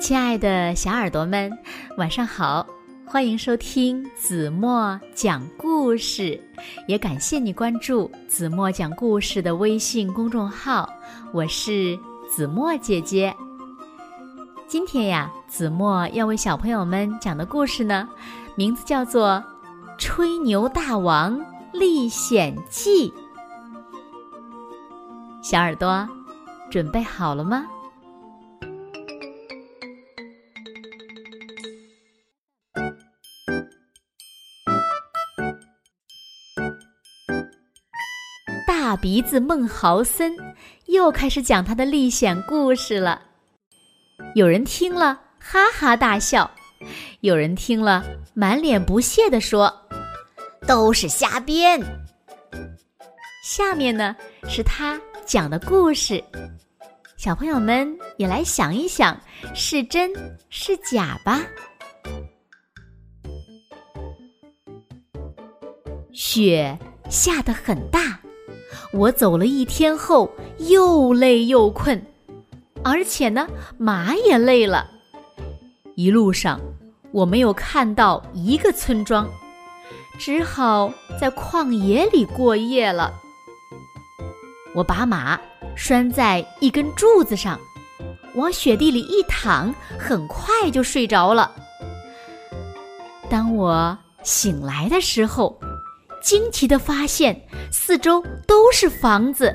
亲爱的小耳朵们，晚上好！欢迎收听子墨讲故事，也感谢你关注子墨讲故事的微信公众号。我是子墨姐姐。今天呀，子墨要为小朋友们讲的故事呢，名字叫做《吹牛大王历险记》。小耳朵，准备好了吗？鼻子孟豪森又开始讲他的历险故事了。有人听了哈哈大笑，有人听了满脸不屑地说：“都是瞎编。”下面呢是他讲的故事，小朋友们也来想一想，是真是假吧。雪下得很大。我走了一天后，又累又困，而且呢，马也累了。一路上，我没有看到一个村庄，只好在旷野里过夜了。我把马拴在一根柱子上，往雪地里一躺，很快就睡着了。当我醒来的时候，惊奇的发现，四周都是房子，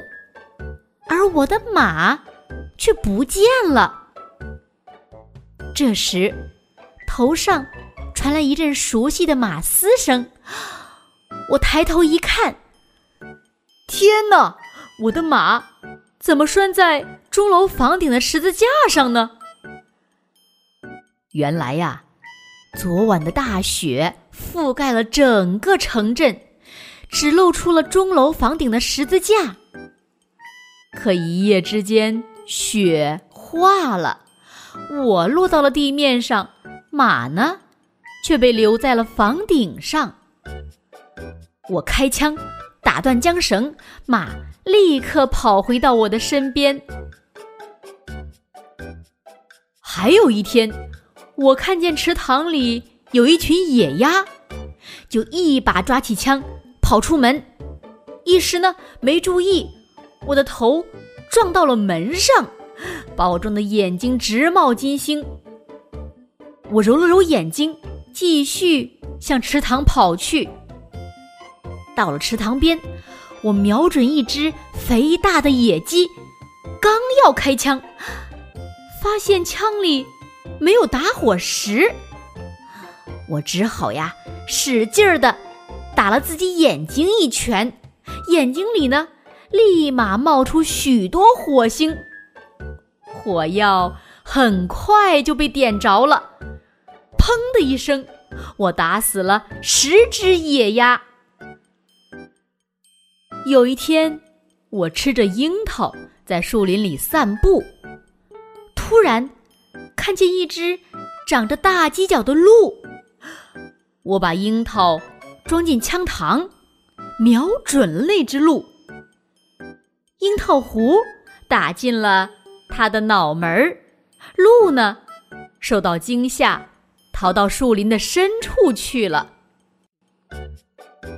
而我的马却不见了。这时，头上传来一阵熟悉的马嘶声，我抬头一看，天哪！我的马怎么拴在钟楼房顶的十字架上呢？原来呀，昨晚的大雪覆盖了整个城镇。只露出了钟楼房顶的十字架，可一夜之间雪化了，我落到了地面上，马呢却被留在了房顶上。我开枪打断缰绳，马立刻跑回到我的身边。还有一天，我看见池塘里有一群野鸭，就一把抓起枪。跑出门，一时呢没注意，我的头撞到了门上，把我撞得眼睛直冒金星。我揉了揉眼睛，继续向池塘跑去。到了池塘边，我瞄准一只肥大的野鸡，刚要开枪，发现枪里没有打火石，我只好呀使劲儿的。打了自己眼睛一拳，眼睛里呢，立马冒出许多火星，火药很快就被点着了。砰的一声，我打死了十只野鸭。有一天，我吃着樱桃在树林里散步，突然看见一只长着大犄角的鹿，我把樱桃。装进枪膛，瞄准了那只鹿。樱桃核打进了它的脑门，鹿呢，受到惊吓，逃到树林的深处去了。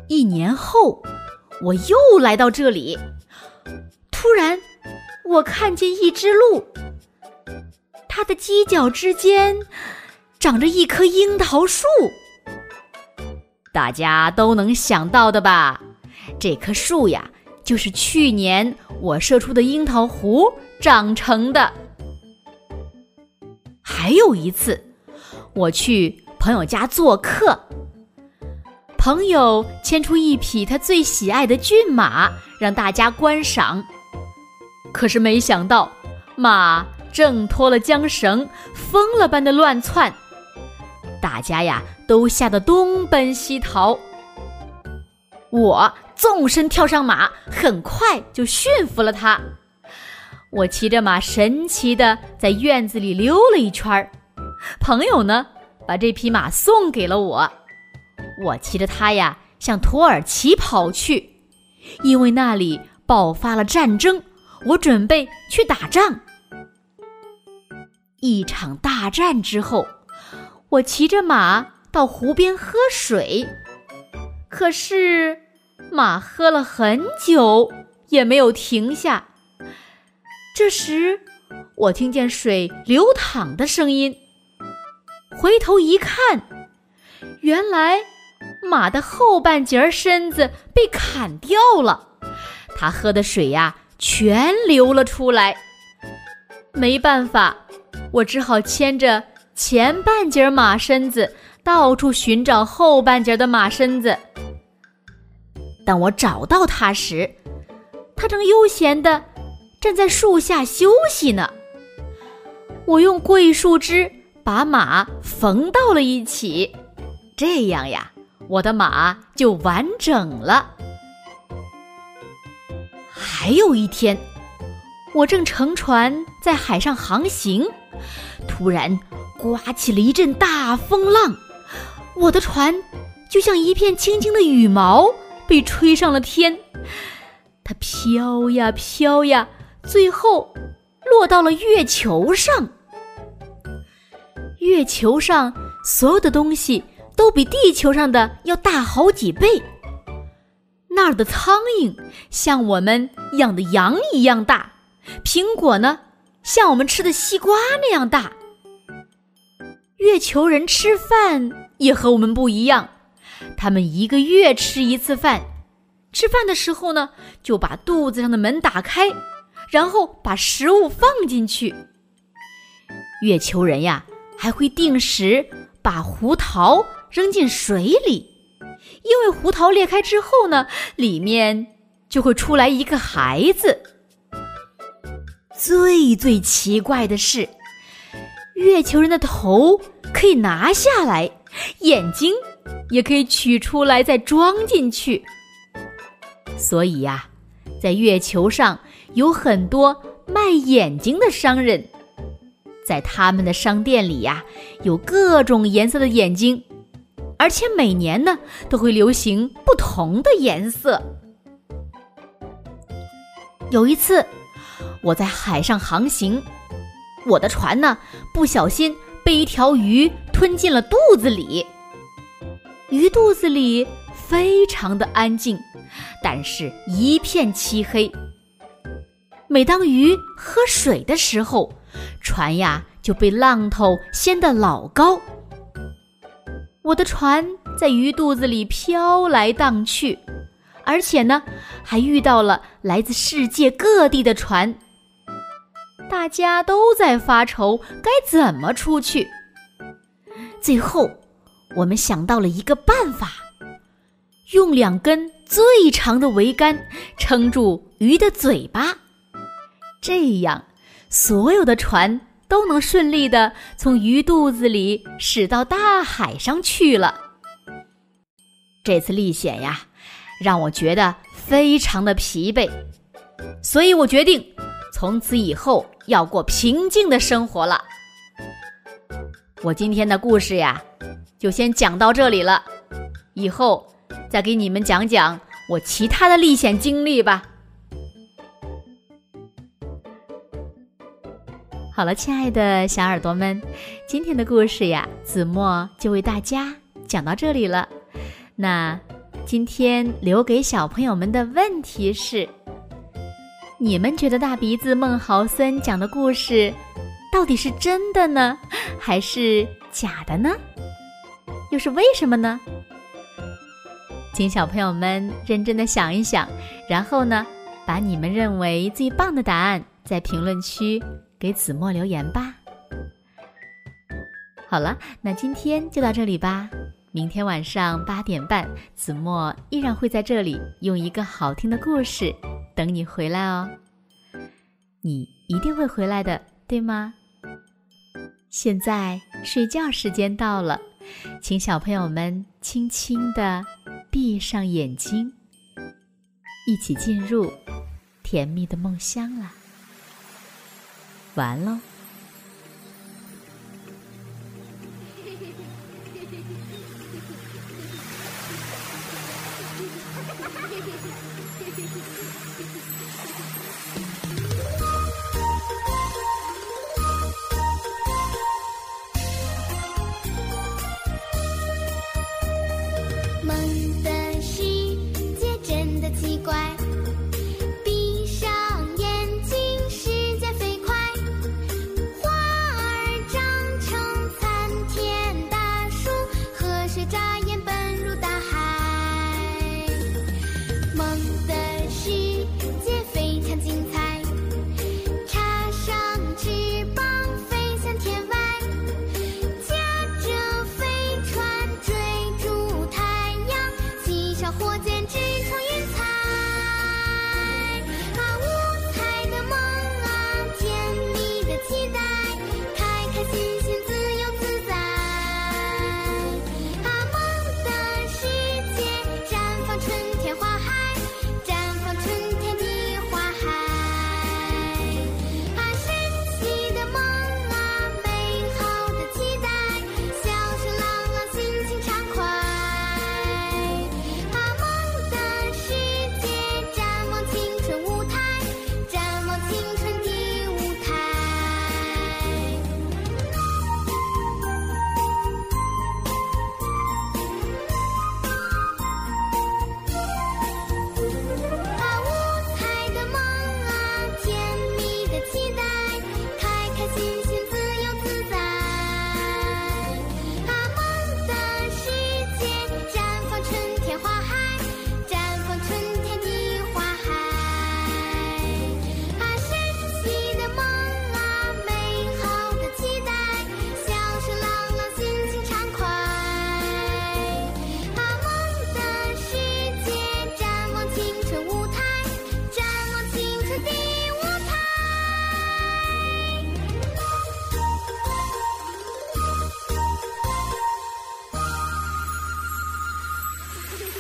一年后，我又来到这里，突然，我看见一只鹿，它的犄角之间长着一棵樱桃树。大家都能想到的吧？这棵树呀，就是去年我射出的樱桃核长成的。还有一次，我去朋友家做客，朋友牵出一匹他最喜爱的骏马，让大家观赏。可是没想到，马挣脱了缰绳，疯了般的乱窜。大家呀，都吓得东奔西逃。我纵身跳上马，很快就驯服了它。我骑着马，神奇的在院子里溜了一圈儿。朋友呢，把这匹马送给了我。我骑着它呀，向土耳其跑去，因为那里爆发了战争，我准备去打仗。一场大战之后，我骑着马到湖边喝水，可是马喝了很久也没有停下。这时，我听见水流淌的声音，回头一看，原来马的后半截身子被砍掉了，它喝的水呀全流了出来。没办法，我只好牵着前半截马身子到处寻找后半截的马身子。当我找到它时，它正悠闲的。站在树下休息呢。我用桂树枝把马缝到了一起，这样呀，我的马就完整了。还有一天，我正乘船在海上航行，突然刮起了一阵大风浪，我的船就像一片轻轻的羽毛被吹上了天，它飘呀飘呀。最后，落到了月球上。月球上所有的东西都比地球上的要大好几倍。那儿的苍蝇像我们养的羊一样大，苹果呢像我们吃的西瓜那样大。月球人吃饭也和我们不一样，他们一个月吃一次饭，吃饭的时候呢就把肚子上的门打开。然后把食物放进去。月球人呀，还会定时把胡桃扔进水里，因为胡桃裂开之后呢，里面就会出来一个孩子。最最奇怪的是，月球人的头可以拿下来，眼睛也可以取出来再装进去。所以呀，在月球上。有很多卖眼睛的商人，在他们的商店里呀，有各种颜色的眼睛，而且每年呢都会流行不同的颜色。有一次，我在海上航行，我的船呢不小心被一条鱼吞进了肚子里。鱼肚子里非常的安静，但是一片漆黑。每当鱼喝水的时候，船呀就被浪头掀得老高。我的船在鱼肚子里飘来荡去，而且呢，还遇到了来自世界各地的船。大家都在发愁该怎么出去。最后，我们想到了一个办法，用两根最长的桅杆撑住鱼的嘴巴。这样，所有的船都能顺利的从鱼肚子里驶到大海上去了。这次历险呀，让我觉得非常的疲惫，所以我决定从此以后要过平静的生活了。我今天的故事呀，就先讲到这里了，以后再给你们讲讲我其他的历险经历吧。好了，亲爱的小耳朵们，今天的故事呀，子墨就为大家讲到这里了。那今天留给小朋友们的问题是：你们觉得大鼻子孟豪森讲的故事到底是真的呢，还是假的呢？又是为什么呢？请小朋友们认真的想一想，然后呢，把你们认为最棒的答案在评论区。给子墨留言吧。好了，那今天就到这里吧。明天晚上八点半，子墨依然会在这里用一个好听的故事等你回来哦。你一定会回来的，对吗？现在睡觉时间到了，请小朋友们轻轻的闭上眼睛，一起进入甜蜜的梦乡啦。完了。